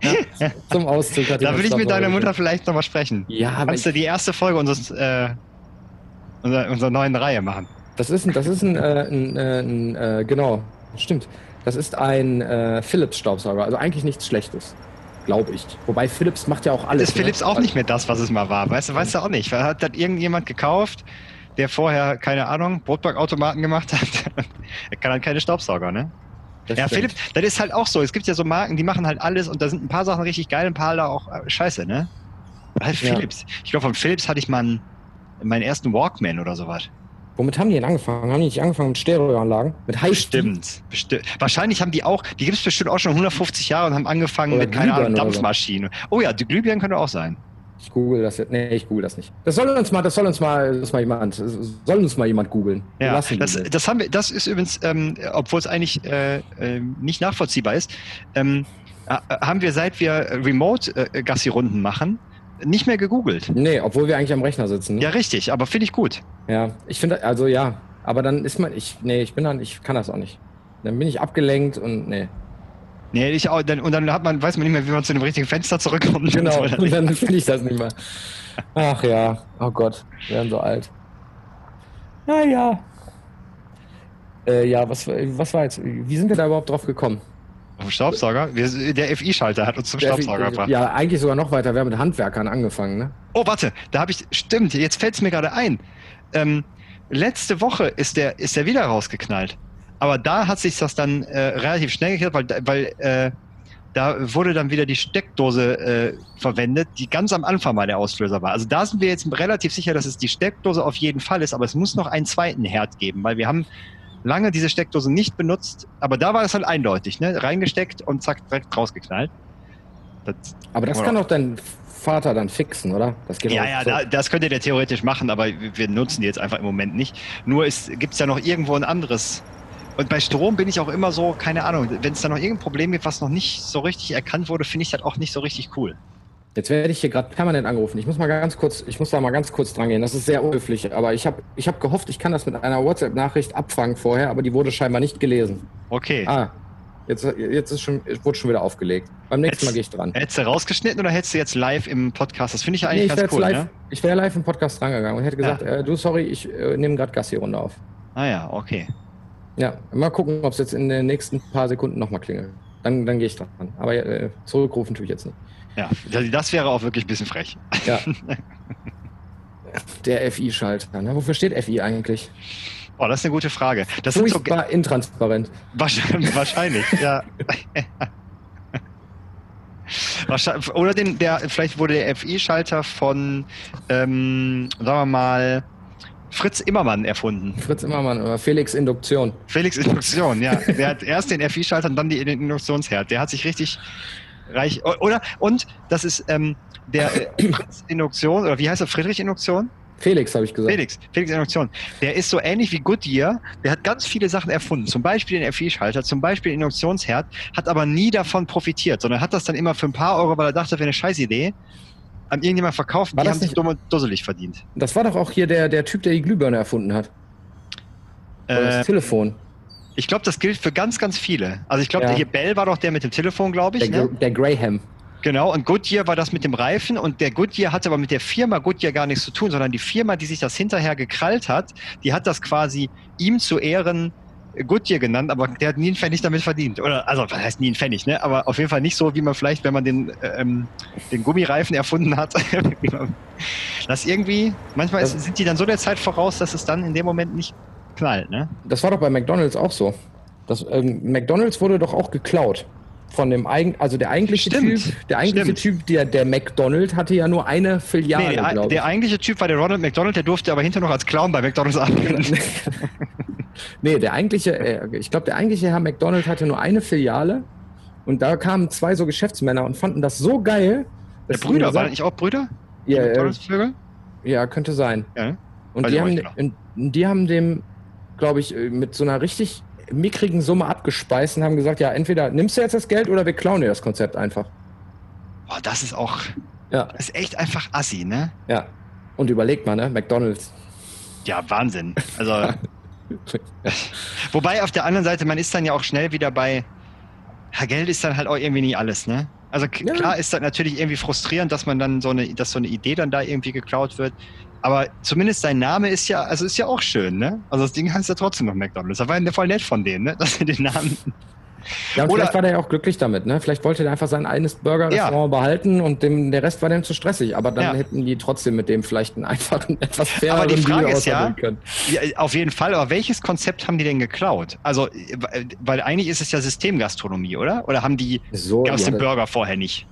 Ja, zum Auszug hat Da will ich mit deiner Mutter vielleicht nochmal sprechen. Ja, aber Kannst du die erste Folge unseres, äh, unserer, unserer neuen Reihe machen? das ist ein, das ist ein, äh, ein, äh, ein äh, genau, stimmt. Das ist ein äh, Philips-Staubsauger, also eigentlich nichts Schlechtes, glaube ich. Wobei Philips macht ja auch alles. ist Philips ne? auch nicht mehr das, was es mal war. Weißt du, weißt du auch nicht. Hat das irgendjemand gekauft, der vorher, keine Ahnung, Brotbackautomaten gemacht hat? [LAUGHS] er kann halt keine Staubsauger, ne? Das ja, stimmt. Philips, das ist halt auch so. Es gibt ja so Marken, die machen halt alles und da sind ein paar Sachen richtig geil, ein paar da auch äh, scheiße, ne? Halt Ja. Philips. Ich glaube, von Philips hatte ich mal einen, meinen ersten Walkman oder sowas. Womit haben die denn angefangen? Haben die nicht angefangen mit Stereoanlagen? Mit High Bestimmt, bestimmt. Wahrscheinlich haben die auch, die gibt es bestimmt auch schon 150 Jahre und haben angefangen Oder mit, keine Ahnung, oder so. Dampfmaschinen. Oh ja, die Glühbirnen könnte auch sein. Ich google das jetzt. Nee, ich google das nicht. Das soll uns mal, das soll uns mal, das mal jemand, soll uns mal jemand googeln. Ja, das, das haben wir, das ist übrigens, ähm, obwohl es eigentlich äh, äh, nicht nachvollziehbar ist, ähm, äh, haben wir seit wir Remote-Gassi-Runden machen, nicht mehr gegoogelt. Nee, obwohl wir eigentlich am Rechner sitzen. Ne? Ja, richtig, aber finde ich gut. Ja, ich finde, also ja, aber dann ist man, ich, nee, ich bin dann, ich kann das auch nicht. Dann bin ich abgelenkt und nee. Nee, ich auch, dann, und dann hat man, weiß man nicht mehr, wie man zu dem richtigen Fenster zurückkommt. [LAUGHS] Genau, Und so. und dann finde ich das nicht mehr. Ach ja, oh Gott, wir werden so alt. Naja. Äh, ja, was, was war jetzt, wie sind wir da überhaupt drauf gekommen? Auf Staubsauger? Wir, der FI-Schalter hat uns zum Der- Staubsauger gebracht. Ja, eigentlich sogar noch weiter. Wir haben mit Handwerkern angefangen, ne? Oh, warte, da habe ich, stimmt, jetzt fällt es mir gerade ein. Ähm, letzte Woche ist der, ist der wieder rausgeknallt. Aber da hat sich das dann äh, relativ schnell geklärt, weil, weil äh, da wurde dann wieder die Steckdose äh, verwendet, die ganz am Anfang mal der Auslöser war. Also da sind wir jetzt relativ sicher, dass es die Steckdose auf jeden Fall ist, aber es muss noch einen zweiten Herd geben, weil wir haben lange diese Steckdose nicht benutzt, aber da war es halt eindeutig, ne? Reingesteckt und zack, direkt rausgeknallt. Das, Aber das kann doch dein Vater dann fixen, oder? Das geht ja, ja, so. da, das könnte der theoretisch machen, aber wir nutzen die jetzt einfach im Moment nicht. Nur gibt es ja noch irgendwo ein anderes. Und bei Strom bin ich auch immer so, keine Ahnung, wenn es da noch irgendein Problem gibt, was noch nicht so richtig erkannt wurde, finde ich das auch nicht so richtig cool. Jetzt werde ich hier gerade permanent angerufen. Ich muss mal ganz kurz, ich muss da mal ganz kurz dran gehen. Das ist sehr unhöflich, aber ich habe ich hab gehofft, ich kann das mit einer WhatsApp-Nachricht abfangen vorher, aber die wurde scheinbar nicht gelesen. Okay. Ah, jetzt, jetzt ist schon, wurde schon wieder aufgelegt. Beim nächsten Mal gehe ich dran. Hättest du rausgeschnitten oder hättest du jetzt live im Podcast? Das finde ich ja eigentlich Nee, ich ganz cool, live, ne? ich wäre live im Podcast drangegangen und hätte gesagt, äh, du, sorry, ich äh, nehme gerade Gassi-Runde auf. Ah ja, okay. Ja, mal gucken, ob es jetzt in den nächsten paar Sekunden nochmal klingelt. Dann, dann gehe ich dran. Aber äh, zurückrufen tue ich jetzt nicht. Ja, das- wäre auch wirklich ein bisschen frech. Ja. [LAUGHS] Der FI-Schalter. Ne? Wofür steht FI eigentlich? Oh, das ist eine gute Frage. Das sind so intransparent. wahrscheinlich, [LAUGHS] wahrscheinlich ja. [LAUGHS] Wahrscheinlich, oder den, der, vielleicht wurde der FI-Schalter von, ähm, sagen wir mal, Fritz Immermann erfunden. Fritz Immermann oder Felix Induktion. Felix Induktion, ja. Der hat erst den FI-Schalter und dann die Induktionsherd. Der hat sich richtig reich. Oder, und das ist ähm, der äh, Fritz Induktion, oder wie heißt er? Friedrich Induktion? Felix, habe ich gesagt. Felix, Felix Induktion. Der ist so ähnlich wie Goodyear. Der hat ganz viele Sachen erfunden. Zum Beispiel den FI-Schalter, zum Beispiel den Induktionsherd, hat aber nie davon profitiert, sondern hat das dann immer für ein paar Euro, weil er dachte, das wäre eine Scheißidee, an irgendjemand verkauft. War Die das haben sich dumm und dusselig verdient. Das war doch auch hier der, der Typ, der die Glühbirne erfunden hat. Oder Äh, das Telefon. ich glaube, das gilt für ganz, ganz viele. Also ich glaube, Ja. hier Bell war doch der mit dem Telefon, glaube ich. Der, Ne? Der Graham. Genau, und Goodyear war das mit dem Reifen und der Goodyear hatte aber mit der Firma Goodyear gar nichts zu tun, sondern die Firma, die sich das hinterher gekrallt hat, die hat das quasi ihm zu Ehren Goodyear genannt, aber der hat nie einen Pfennig damit verdient. Oder, also, was heißt nie einen Pfennig, ne? Aber auf jeden Fall nicht so, wie man vielleicht, wenn man den, ähm, den Gummireifen erfunden hat. [LAUGHS] das irgendwie, manchmal ist, sind die dann so der Zeit voraus, dass es dann in dem Moment nicht knallt, ne? Das war doch bei McDonalds auch so. Das, ähm, McDonalds wurde doch auch geklaut. Von dem eigen, also der eigentliche Stimmt. Typ, der eigentliche Stimmt. Typ, der, der McDonald hatte ja nur eine Filiale, nee, der, der ich. eigentliche Typ war der Ronald McDonald, der durfte aber hinterher noch als Clown bei McDonalds arbeiten. [LAUGHS] nee, der eigentliche, äh, ich glaube, der eigentliche Herr McDonald hatte nur eine Filiale und da kamen zwei so Geschäftsmänner und fanden das so geil. Der dass sie Brüder, gesagt- waren nicht auch Brüder? Ja, äh, ja, könnte sein. Ja. Und die haben, genau. die haben dem, glaube ich, äh, mit so einer richtig mickrigen Summe abgespeist und haben gesagt, ja, entweder nimmst du jetzt das Geld oder wir klauen dir das Konzept einfach. Boah, das ist auch, Ja, das ist echt einfach assi, ne? ja. Und überleg mal, ne, McDonalds. Ja, Wahnsinn. Also, [LAUGHS] [LAUGHS] wobei auf der anderen Seite, man ist dann ja auch schnell wieder bei, ja, Geld ist dann halt auch irgendwie nie alles, ne? Also Ja. klar ist das natürlich irgendwie frustrierend, dass man dann so eine, dass so eine Idee dann da irgendwie geklaut wird. Aber zumindest sein Name ist ja, also ist ja auch schön, ne? Also das Ding heißt ja trotzdem noch McDonalds. Da war ja voll nett von denen, ne? [LAUGHS] Dass sie den Namen. Ja, und Oder- vielleicht war der ja auch glücklich damit, ne? Vielleicht wollte der einfach sein eines Burger-Restaurant behalten und dem, der Rest war dem zu stressig. Aber dann Ja. hätten die trotzderen mit dem vielleicht einen einfachen, [LAUGHS] etwas faireren Aber die Frage Deal ist ja- können. Ja, auf jeden Fall, aber welches Konzept haben die denn geklaut? Also, weil eigentlich ist es ja Systemgastronomie, oder? Oder haben die, So, gab es ja, den Burger vorher nicht?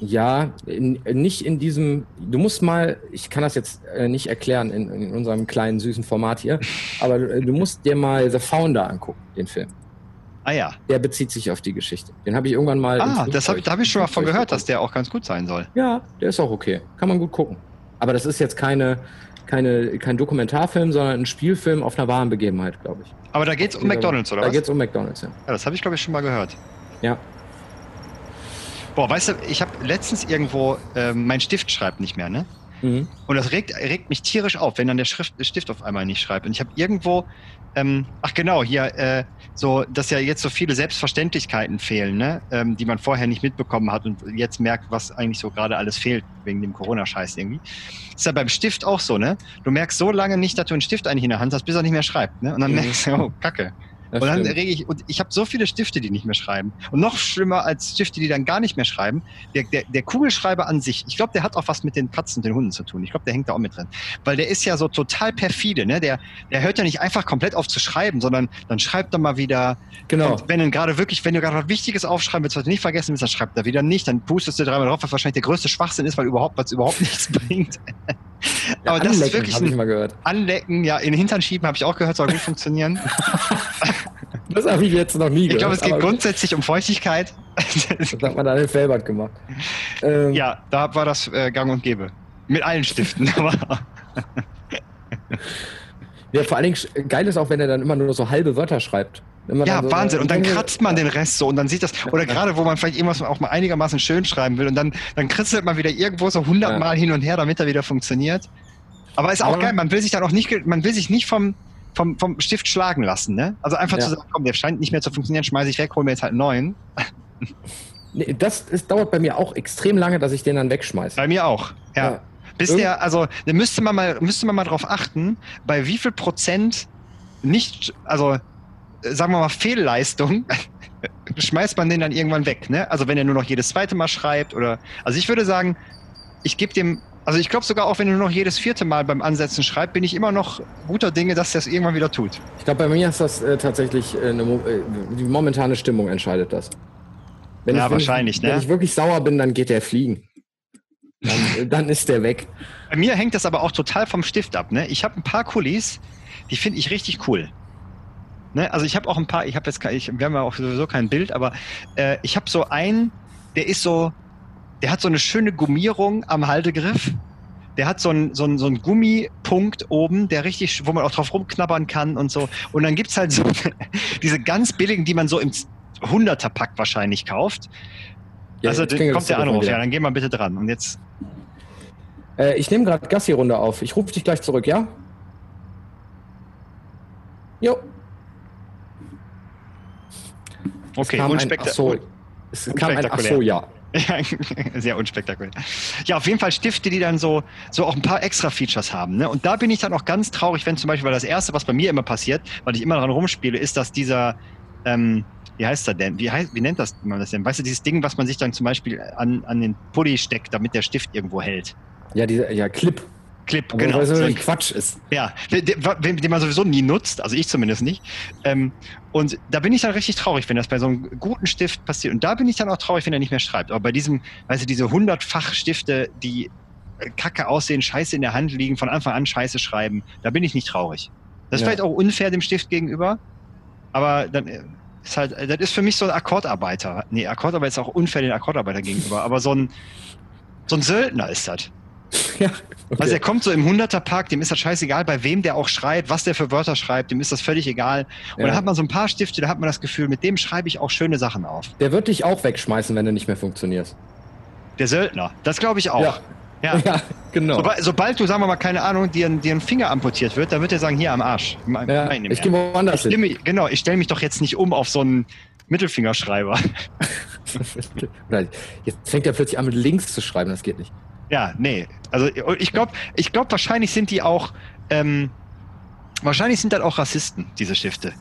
Ja, in, nicht in diesem. Du musst mal, ich kann das jetzt äh, nicht erklären in, in unserem kleinen süßen Format hier, aber du musst dir mal The Founder angucken, den Film. Ah ja. Der bezieht sich auf die Geschichte. Den habe ich irgendwann mal. Ah, das hab, da habe ich schon mal von gehört, dass der auch ganz gut sein soll. Ja, der ist auch okay. Kann man gut gucken. Aber das ist jetzt keine, keine, kein Dokumentarfilm, sondern ein Spielfilm auf einer wahren Begebenheit, glaube ich. Aber da geht es um McDonalds, oder Da was? geht es um McDonalds, ja. Ja, das habe ich, glaube ich, schon mal gehört. Ja. Boah, weißt du, ich habe letztens irgendwo, ähm, mein Stift schreibt nicht mehr, ne? Mhm. Und das regt, regt mich tierisch auf, wenn dann der Schrift, Stift auf einmal nicht schreibt. Und ich habe irgendwo, ähm, ach genau, hier, äh, so, dass ja jetzt so viele Selbstverständlichkeiten fehlen, ne? Ähm, die man vorher nicht mitbekommen hat und jetzt merkt, was eigentlich so gerade alles fehlt wegen dem Corona-Scheiß irgendwie. Ist ja beim Stift auch so, ne? Du merkst so lange nicht, dass du einen Stift eigentlich in der Hand hast, bis er nicht mehr schreibt, ne? Und dann Mhm. merkst du, oh, Kacke. Das und dann stimmt. rege ich, und ich habe so viele Stifte, die nicht mehr schreiben. Und noch schlimmer als Stifte, die dann gar nicht mehr schreiben, der, der, der Kugelschreiber an sich, ich glaube, der hat auch was mit den Katzen und den Hunden zu tun. Ich glaube, der hängt da auch mit drin. Weil der ist ja so total perfide, ne? Der, der hört ja nicht einfach komplett auf zu schreiben, sondern dann schreibt er mal wieder. Genau. Und wenn du gerade wirklich, wenn du gerade was Wichtiges aufschreiben willst, was du nicht vergessen willst, dann schreibt er wieder nicht. Dann pustest du dreimal drauf, was wahrscheinlich der größte Schwachsinn ist, weil überhaupt, was überhaupt [LAUGHS] nichts bringt. [LAUGHS] Ja, Aber das ist wirklich habe ich ein mal gehört. Anlecken, ja, in den Hintern schieben, habe ich auch gehört, soll gut funktionieren. [LAUGHS] Das habe ich jetzt noch nie Ich gehört. glaube, es geht grundsätzlich um Feuchtigkeit. [LAUGHS] Das hat man dann in Felbert gemacht. Ähm, ja, da war das äh, gang und gäbe. Mit allen Stiften. [LAUGHS] Ja, vor allen Dingen geil ist auch, wenn er dann immer nur so halbe Wörter schreibt. Ja, so Wahnsinn. Und dann kratzt man den Rest so und dann sieht das, oder gerade wo man vielleicht irgendwas auch mal einigermaßen schön schreiben will und dann, dann kritzelt man wieder irgendwo so hundertmal hin und her, damit er wieder funktioniert. Aber ist auch Aber- geil, man will sich dann auch nicht, man will sich nicht vom, vom, vom Stift schlagen lassen, ne? Also einfach Ja. zu sagen, komm, der scheint nicht mehr zu funktionieren, schmeiße ich weg, hol mir jetzt halt einen neuen. Nee, das ist, dauert bei mir auch extrem lange, dass ich den dann wegschmeiße. Bei mir auch. Ja. Ja. Bis Irgend- der, also, da müsste man mal, müsste man mal drauf achten, bei wie viel Prozent nicht, also, sagen wir mal, Fehlleistung, [LAUGHS] schmeißt man den dann irgendwann weg, ne? Also, wenn er nur noch jedes zweite Mal schreibt oder, also ich würde sagen, ich gebe dem, also ich glaube sogar auch, wenn nur noch jedes vierte Mal beim Ansetzen schreibt, bin ich immer noch guter Dinge, dass er es irgendwann wieder tut. Ich glaube, bei mir ist das äh, tatsächlich äh, eine, äh, die momentane Stimmung entscheidet das. Wenn Ja, ich, wahrscheinlich, ich, ne? Wenn ich wirklich sauer bin, dann geht der fliegen. Dann, äh, dann ist der weg. Bei mir hängt das aber auch total vom Stift ab. Ne? Ich habe ein paar Kulis, die finde ich richtig cool. Ne? Also ich habe auch ein paar, ich habe jetzt, ich, wir haben ja auch sowieso kein Bild, aber äh, ich habe so einen, der ist so, der hat so eine schöne Gummierung am Haltegriff. Der hat so einen so einen- so einen Gummipunkt oben, der richtig, wo man auch drauf rumknabbern kann und so. Und dann gibt's halt so [LAUGHS] diese ganz billigen, die man so im 100er-Pack wahrscheinlich kauft. Ja, also kommt der Anruf, ja, dann gehen wir bitte dran. Und jetzt, Äh, ich nehme gerade Gassi-Runde auf. Ich rufe dich gleich zurück, ja? Jo. Es okay, kam ein, unspekta- ach so, es kam ein, ach unspektakulär. so, ja. [LAUGHS] Sehr unspektakulär. Ja, auf jeden Fall Stifte, die dann so, so auch ein paar extra Features haben. Ne? Und da bin ich dann auch ganz traurig, wenn zum Beispiel, weil das Erste, was bei mir immer passiert, weil ich immer dran rumspiele, ist, dass dieser, ähm, wie heißt er denn? Wie, heißt, wie nennt das man das denn? Weißt du, dieses Ding, was man sich dann zum Beispiel an, an den Pulli steckt, damit der Stift irgendwo hält. Ja, diese, ja, Clip. Clip, Aber genau. weil so ein Quatsch ist. ja, den, den, man sowieso nie nutzt, also ich zumindest nicht. Ähm, und da bin ich dann richtig traurig, wenn das bei so einem guten Stift passiert. Und da bin ich dann auch traurig, wenn er nicht mehr schreibt. Aber bei diesem, weißt du, diese hundertfach Stifte, die äh, kacke aussehen, scheiße in der Hand liegen, von Anfang an scheiße schreiben, da bin ich nicht traurig. Das ist Ja. vielleicht auch unfair dem Stift gegenüber, aber dann äh, ist halt, das ist für mich so ein Akkordarbeiter. Nee, Akkordarbeiter ist auch unfair den Akkordarbeiter gegenüber, aber so ein, so ein Söldner ist das. Ja, Also er kommt so im 100er-Park, dem ist das scheißegal, bei wem der auch schreibt, was der für Wörter schreibt, dem ist das völlig egal. Und Ja. dann hat man so ein paar Stifte, da hat man das Gefühl, mit dem schreibe ich auch schöne Sachen auf. Der wird dich auch wegschmeißen, wenn du nicht mehr funktionierst. Der Söldner, das glaube ich auch. Ja. Ja. [LAUGHS] Ja, genau. Sobald, sobald du, sagen wir mal, keine Ahnung, dir, dir ein Finger amputiert wird, dann wird er sagen, hier am Arsch. Mein- ja, mein- ich gehe woanders hin. mich, genau, ich stelle mich doch jetzt nicht um auf so einen Mittelfingerschreiber. [LAUGHS] Jetzt fängt er plötzlich an, mit links zu schreiben, das geht nicht. Ja, nee. Also ich glaube, ich glaube, wahrscheinlich sind die auch, ähm, wahrscheinlich sind das auch Rassisten, diese Stifte.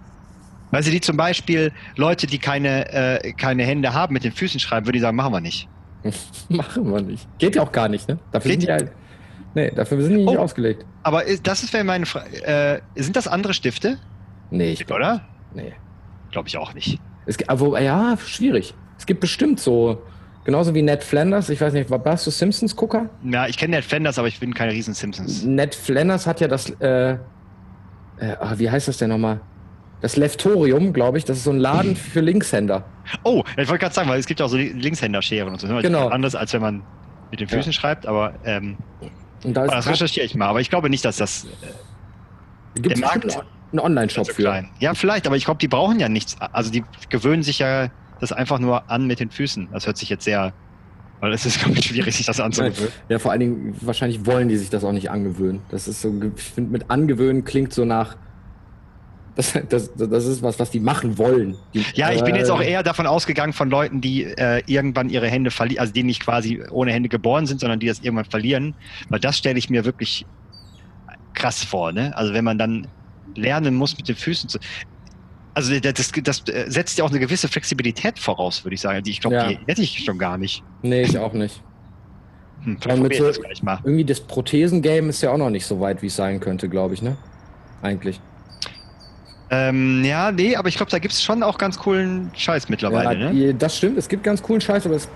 Weil sie die zum Beispiel Leute, die keine, äh, keine Hände haben, mit den Füßen schreiben, würde ich sagen, machen wir nicht. [LAUGHS] Machen wir nicht. Geht ja auch gar nicht, ne? Dafür Geht sind die halt. Nee, dafür sind die nicht Oh. ausgelegt. Aber ist- das ist meine Frage. Äh, sind das andere Stifte? Nee, ich glaube. Oder? Nee. Glaube ich auch nicht. Es, aber, ja, schwierig. Es gibt bestimmt so, genauso wie Ned Flanders, ich weiß nicht, war- warst du Simpsons-Gucker? Ja, ich kenne Ned Fenders, aber ich bin kein riesen Simpsons. Ned Flanders hat ja das, äh, äh, ah, wie heißt das denn nochmal? Das Leftorium, glaube ich, das ist so ein Laden [LAUGHS] für Linkshänder. Oh, ich wollte gerade sagen, weil es gibt ja auch so Linkshänderscheren und so. Genau. Anders als wenn man mit den Füßen schreibt, aber ähm, Und da das ist recherchiere ich mal. Aber ich glaube nicht, dass das gibt der Markt- einen Online-Shop für. klein. Ja, vielleicht, aber ich glaube, die brauchen ja nichts. Also die gewöhnen sich ja das einfach nur an mit den Füßen. Das hört sich jetzt sehr, weil es ist, [LAUGHS] ich, schwierig, sich das anzugewöhnen. Ja, vor allen Dingen, wahrscheinlich wollen die sich das auch nicht angewöhnen. Das ist so, ich finde, mit angewöhnen klingt so nach, das, das, das ist was, was die machen wollen. Die, Ja, ich bin äh, jetzt auch eher davon ausgegangen von Leuten, die äh, irgendwann ihre Hände verlieren, also die nicht quasi ohne Hände geboren sind, sondern die das irgendwann verlieren. Weil das stelle ich mir wirklich krass vor, ne? Also wenn man dann lernen muss, mit den Füßen zu. Also das, das, das äh, setzt ja auch eine gewisse Flexibilität voraus, würde ich sagen. Die ich glaube, Ja. die hätte ich schon gar nicht. Nee, ich auch nicht. Hm, Ja, mit so- das gleich mal. Irgendwie das Prothesen-Game ist ja auch noch nicht so weit, wie es sein könnte, glaube ich, ne? Eigentlich. Ähm, ja, nee, aber ich glaube, da gibt es schon auch ganz coolen Scheiß mittlerweile, ja, ne? Das stimmt, es gibt ganz coolen Scheiß, aber es ist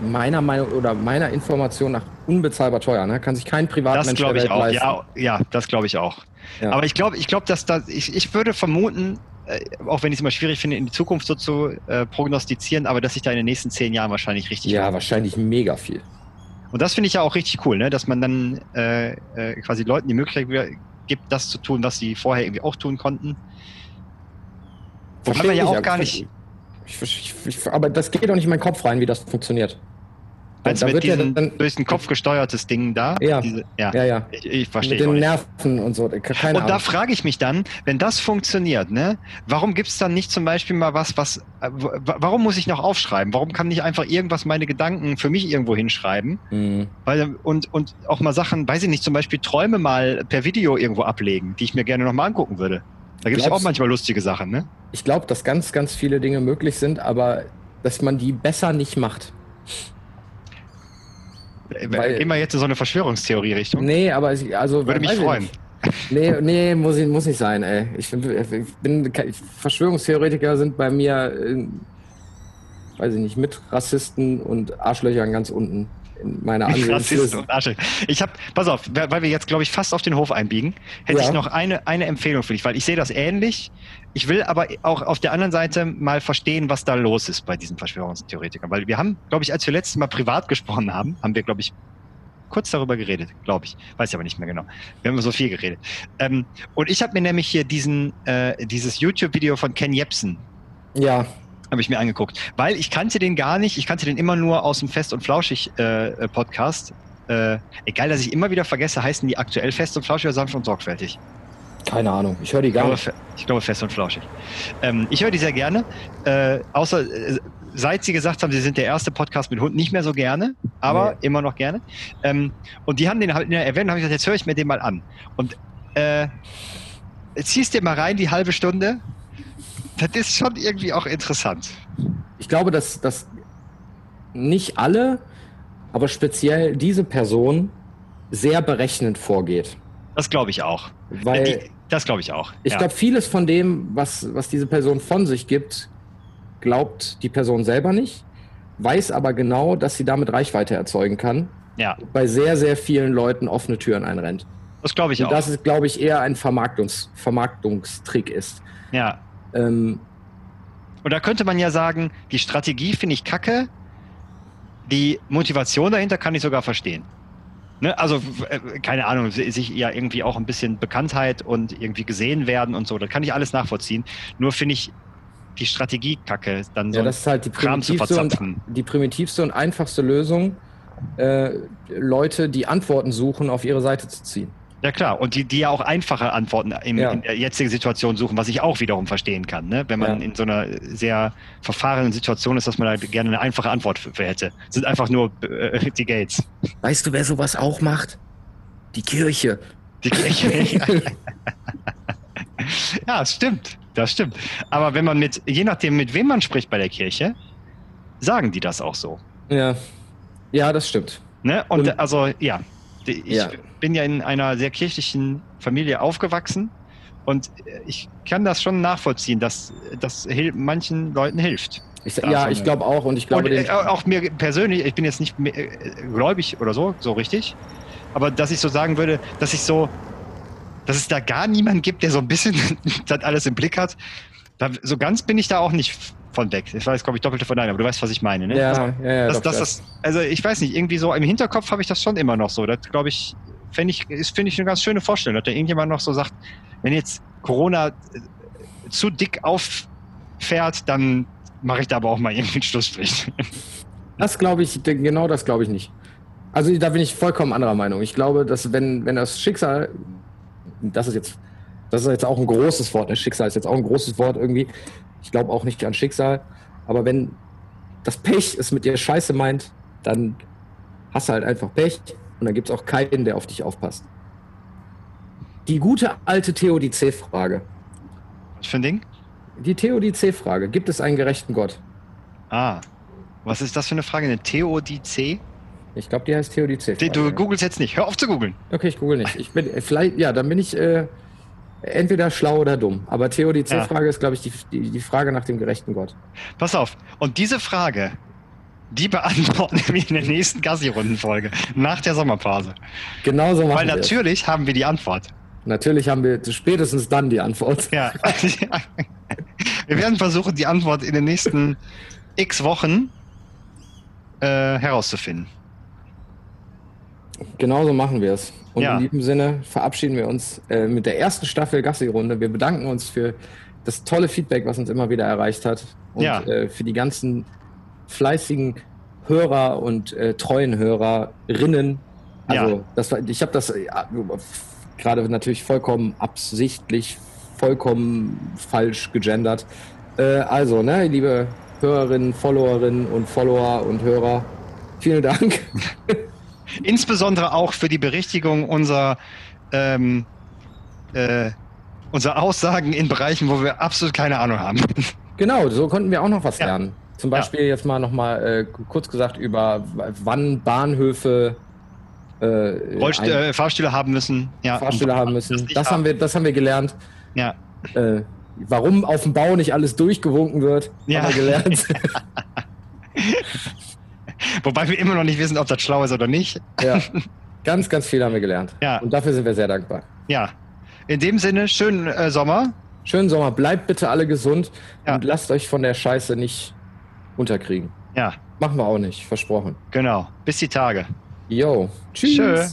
meiner Meinung oder meiner Information nach unbezahlbar teuer, ne? Kann sich kein Das Privatmensch glaube ich der Welt auch. leisten. Ja, ja, das glaube ich auch. Ja. Aber ich glaube, ich glaube, dass das, ich, ich würde vermuten, äh, auch wenn ich es immer schwierig finde, in die Zukunft so zu äh, prognostizieren, aber dass sich da in den nächsten zehn Jahren wahrscheinlich richtig. Ja, wahrscheinlich mega viel. Und das finde ich ja auch richtig cool, ne? dass man dann äh, äh, quasi Leuten die Möglichkeit gibt, das zu tun, was sie vorher irgendwie auch tun konnten. Wobei man ja auch gar nicht. Ich, ich, ich, aber das geht doch nicht in meinen Kopf rein, wie das funktioniert. Du mit diesem ja durch den Kopf gesteuertes Ding da? Ja, Diese, ja, ja. ja. Ich, ich verstehe. Mit den Nerven und so. Keine und da frage ich mich dann, wenn das funktioniert, ne, warum gibt es dann nicht zum Beispiel mal was, was, äh, warum muss ich noch aufschreiben? Warum kann nicht einfach irgendwas meine Gedanken für mich irgendwo hinschreiben? Mhm. Weil, und, und auch mal Sachen, weiß ich nicht, zum Beispiel Träume mal per Video irgendwo ablegen, die ich mir gerne nochmal angucken würde. Da gibt es ja auch manchmal lustige Sachen, ne? Ich glaube, dass ganz, ganz viele Dinge möglich sind, aber dass man die besser nicht macht. Weil, Gehen wir jetzt in so eine Verschwörungstheorie-Richtung? Nee, aber also. Würde mich freuen. Nee, nee, muss, muss nicht sein, ey. Ich, ich bin, Verschwörungstheoretiker sind bei mir, äh, weiß ich nicht, mit Rassisten und Arschlöchern ganz unten in meiner Ansicht. Ich habe, pass auf, weil wir jetzt, glaube ich, fast auf den Hof einbiegen, hätte ja. ich noch eine, eine Empfehlung für dich, weil ich sehe das ähnlich. Ich will aber auch auf der anderen Seite mal verstehen, was da los ist bei diesen Verschwörungstheoretikern. Weil wir haben, glaube ich, als wir letztes Mal privat gesprochen haben, haben wir, glaube ich, kurz darüber geredet, glaube ich. Weiß ich aber nicht mehr genau. Wir haben so viel geredet. Ähm, und ich habe mir nämlich hier diesen, äh, dieses YouTube-Video von Ken Jebsen ja habe ich mir angeguckt. Weil ich kannte den gar nicht, ich kannte den immer nur aus dem Fest und Flauschig äh, äh. Äh, egal, dass ich immer wieder vergesse, heißen die aktuell Fest und Flauschig oder sanft und sorgfältig? Keine Ahnung, ich höre die gar glaube, nicht. Ich glaube Fest und Flauschig. Ähm, ich höre die sehr gerne. Äh, außer äh, seit sie gesagt haben, sie sind der erste Podcast mit Hund, nicht mehr so gerne, aber nee. immer noch gerne. Ähm, und die haben den halt in der Erwähnung, habe ich gesagt, jetzt höre ich mir den mal an. Und äh, ziehst dir mal rein die halbe Stunde das ist schon irgendwie auch interessant. Ich glaube, dass, dass nicht alle, aber speziell diese Person sehr berechnend vorgeht. Das glaube ich auch. Weil Die, das glaube ich auch. Ich ja. glaube, vieles von dem, was, was diese Person von sich gibt, glaubt die Person selber nicht, weiß aber genau, dass sie damit Reichweite erzeugen kann. Ja. Bei sehr, sehr vielen Leuten offene Türen einrennt. Das glaube ich Und auch. Das ist, glaube ich, eher ein Vermarktungs Vermarktungstrick ist. Ja. Ähm, und da könnte man ja sagen, die Strategie finde ich kacke, die Motivation dahinter kann ich sogar verstehen. Ne? Also, äh, keine Ahnung, sich ja irgendwie auch ein bisschen Bekanntheit und irgendwie gesehen werden und so, das kann ich alles nachvollziehen. Nur finde ich die Strategie kacke, dann so ja, das ist halt die Kram zu verzapfen. Die primitivste und einfachste Lösung, äh, Leute, die Antworten suchen, auf ihre Seite zu ziehen. Ja klar, und die, die ja auch einfache Antworten im, ja. in der jetzigen Situation suchen, was ich auch wiederum verstehen kann. Ne? Wenn man ja. in so einer sehr verfahrenen Situation ist, dass man da gerne eine einfache Antwort für, für hätte. Das sind einfach nur äh, [LAUGHS] die Gates. Weißt du, wer sowas auch macht? Die Kirche. Die Kirche. [LAUGHS] ja, das stimmt. Das stimmt. Aber wenn man mit, je nachdem, mit wem man spricht bei der Kirche, sagen die das auch so. Ja. Ja, das stimmt. Ne? Und, und also, ja, ich ja. Bin ja in einer sehr kirchlichen Familie aufgewachsen und ich kann das schon nachvollziehen, dass das manchen Leuten hilft. Ich, ja, ich glaube auch und ich glaube und, äh, auch mir persönlich, ich bin jetzt nicht mehr, äh, gläubig oder so, so richtig, aber dass ich so sagen würde, dass ich so, dass es da gar niemanden gibt, der so ein bisschen [LAUGHS] das alles im Blick hat. Da, so ganz bin ich da auch nicht von weg. Ich weiß, glaube ich, doppelte von deinem, aber du weißt, was ich meine. Ne? Ja, also, ja, ja. Das, das, das, also ich weiß nicht, irgendwie so im Hinterkopf habe ich das schon immer noch so. Das glaube ich, finde ich, ist, finde ich eine ganz schöne Vorstellung, dass da irgendjemand noch so sagt, wenn jetzt Corona äh, zu dick auffährt, dann mache ich da aber auch mal irgendwie einen Schlussstrich. [LAUGHS] Das glaube ich, genau das glaube ich nicht. Also da bin ich vollkommen anderer Meinung. Ich glaube, dass wenn, wenn das Schicksal, das ist jetzt, das ist jetzt auch ein großes Wort, das Schicksal ist jetzt auch ein großes Wort irgendwie, ich glaube auch nicht an Schicksal. Aber wenn das Pech es mit dir scheiße meint, dann hast du halt einfach Pech und dann gibt es auch keinen, der auf dich aufpasst. Die gute alte Theodizee-Frage. Was für ein Ding? Die Theodizee-Frage. Gibt es einen gerechten Gott? Ah. Was ist das für eine Frage? Eine Theodizee? Ich glaube, die heißt Theodizee. -Frage. Du googelst jetzt nicht. Hör auf zu googeln. Okay, ich google nicht. Ich bin vielleicht, ja, dann bin ich äh, entweder schlau oder dumm. Aber Theodizee-Frage ja. ist, glaube ich, die, die, die, Frage nach dem gerechten Gott. Pass auf. Und diese Frage, die beantworten wir in der nächsten Gassi-Rundenfolge, nach der Sommerpause. Genau so machen Weil natürlich haben wir die Antwort. Natürlich haben wir spätestens dann die Antwort. Ja. [LAUGHS] wir werden versuchen, die Antwort in den nächsten x Wochen äh, herauszufinden. Genauso machen wir es. Und ja. in diesem Sinne verabschieden wir uns äh, mit der ersten Staffel Gassi-Runde. Wir bedanken uns für das tolle Feedback, was uns immer wieder erreicht hat. Und Ja. äh, für die ganzen fleißigen Hörer und äh, treuen Hörerinnen. Also, Ja. das war, ich habe das äh, gerade natürlich vollkommen absichtlich, vollkommen falsch gegendert. Äh, also, ne, liebe Hörerinnen, Followerinnen und Follower und Hörer, vielen Dank. [LAUGHS] Insbesondere auch für die Berichtigung unserer, ähm, äh, unserer Aussagen in Bereichen, wo wir absolut keine Ahnung haben. Genau, so konnten wir auch noch was Ja. lernen. Zum Ja. Beispiel jetzt mal nochmal äh, kurz gesagt über wann Bahnhöfe äh, Rollst äh, Fahrstühle haben müssen. Ja, Fahrstühle haben Das müssen. nicht Das haben wir, das haben wir gelernt. Ja, Äh, warum auf dem Bau nicht alles durchgewunken wird, Ja. haben wir gelernt. [LAUGHS] [LAUGHS] wobei wir immer noch nicht wissen, ob das schlau ist oder nicht. ja. [LAUGHS] Ganz, ganz viel haben wir gelernt. Ja. Und dafür sind wir sehr dankbar. Ja, in dem Sinne, schönen äh, Sommer. Schönen Sommer, bleibt bitte alle gesund Ja. und lasst euch von der Scheiße nicht unterkriegen. Ja, Machen wir auch nicht, versprochen. genau. Bis die Tage. Yo, tschüss. Tschö.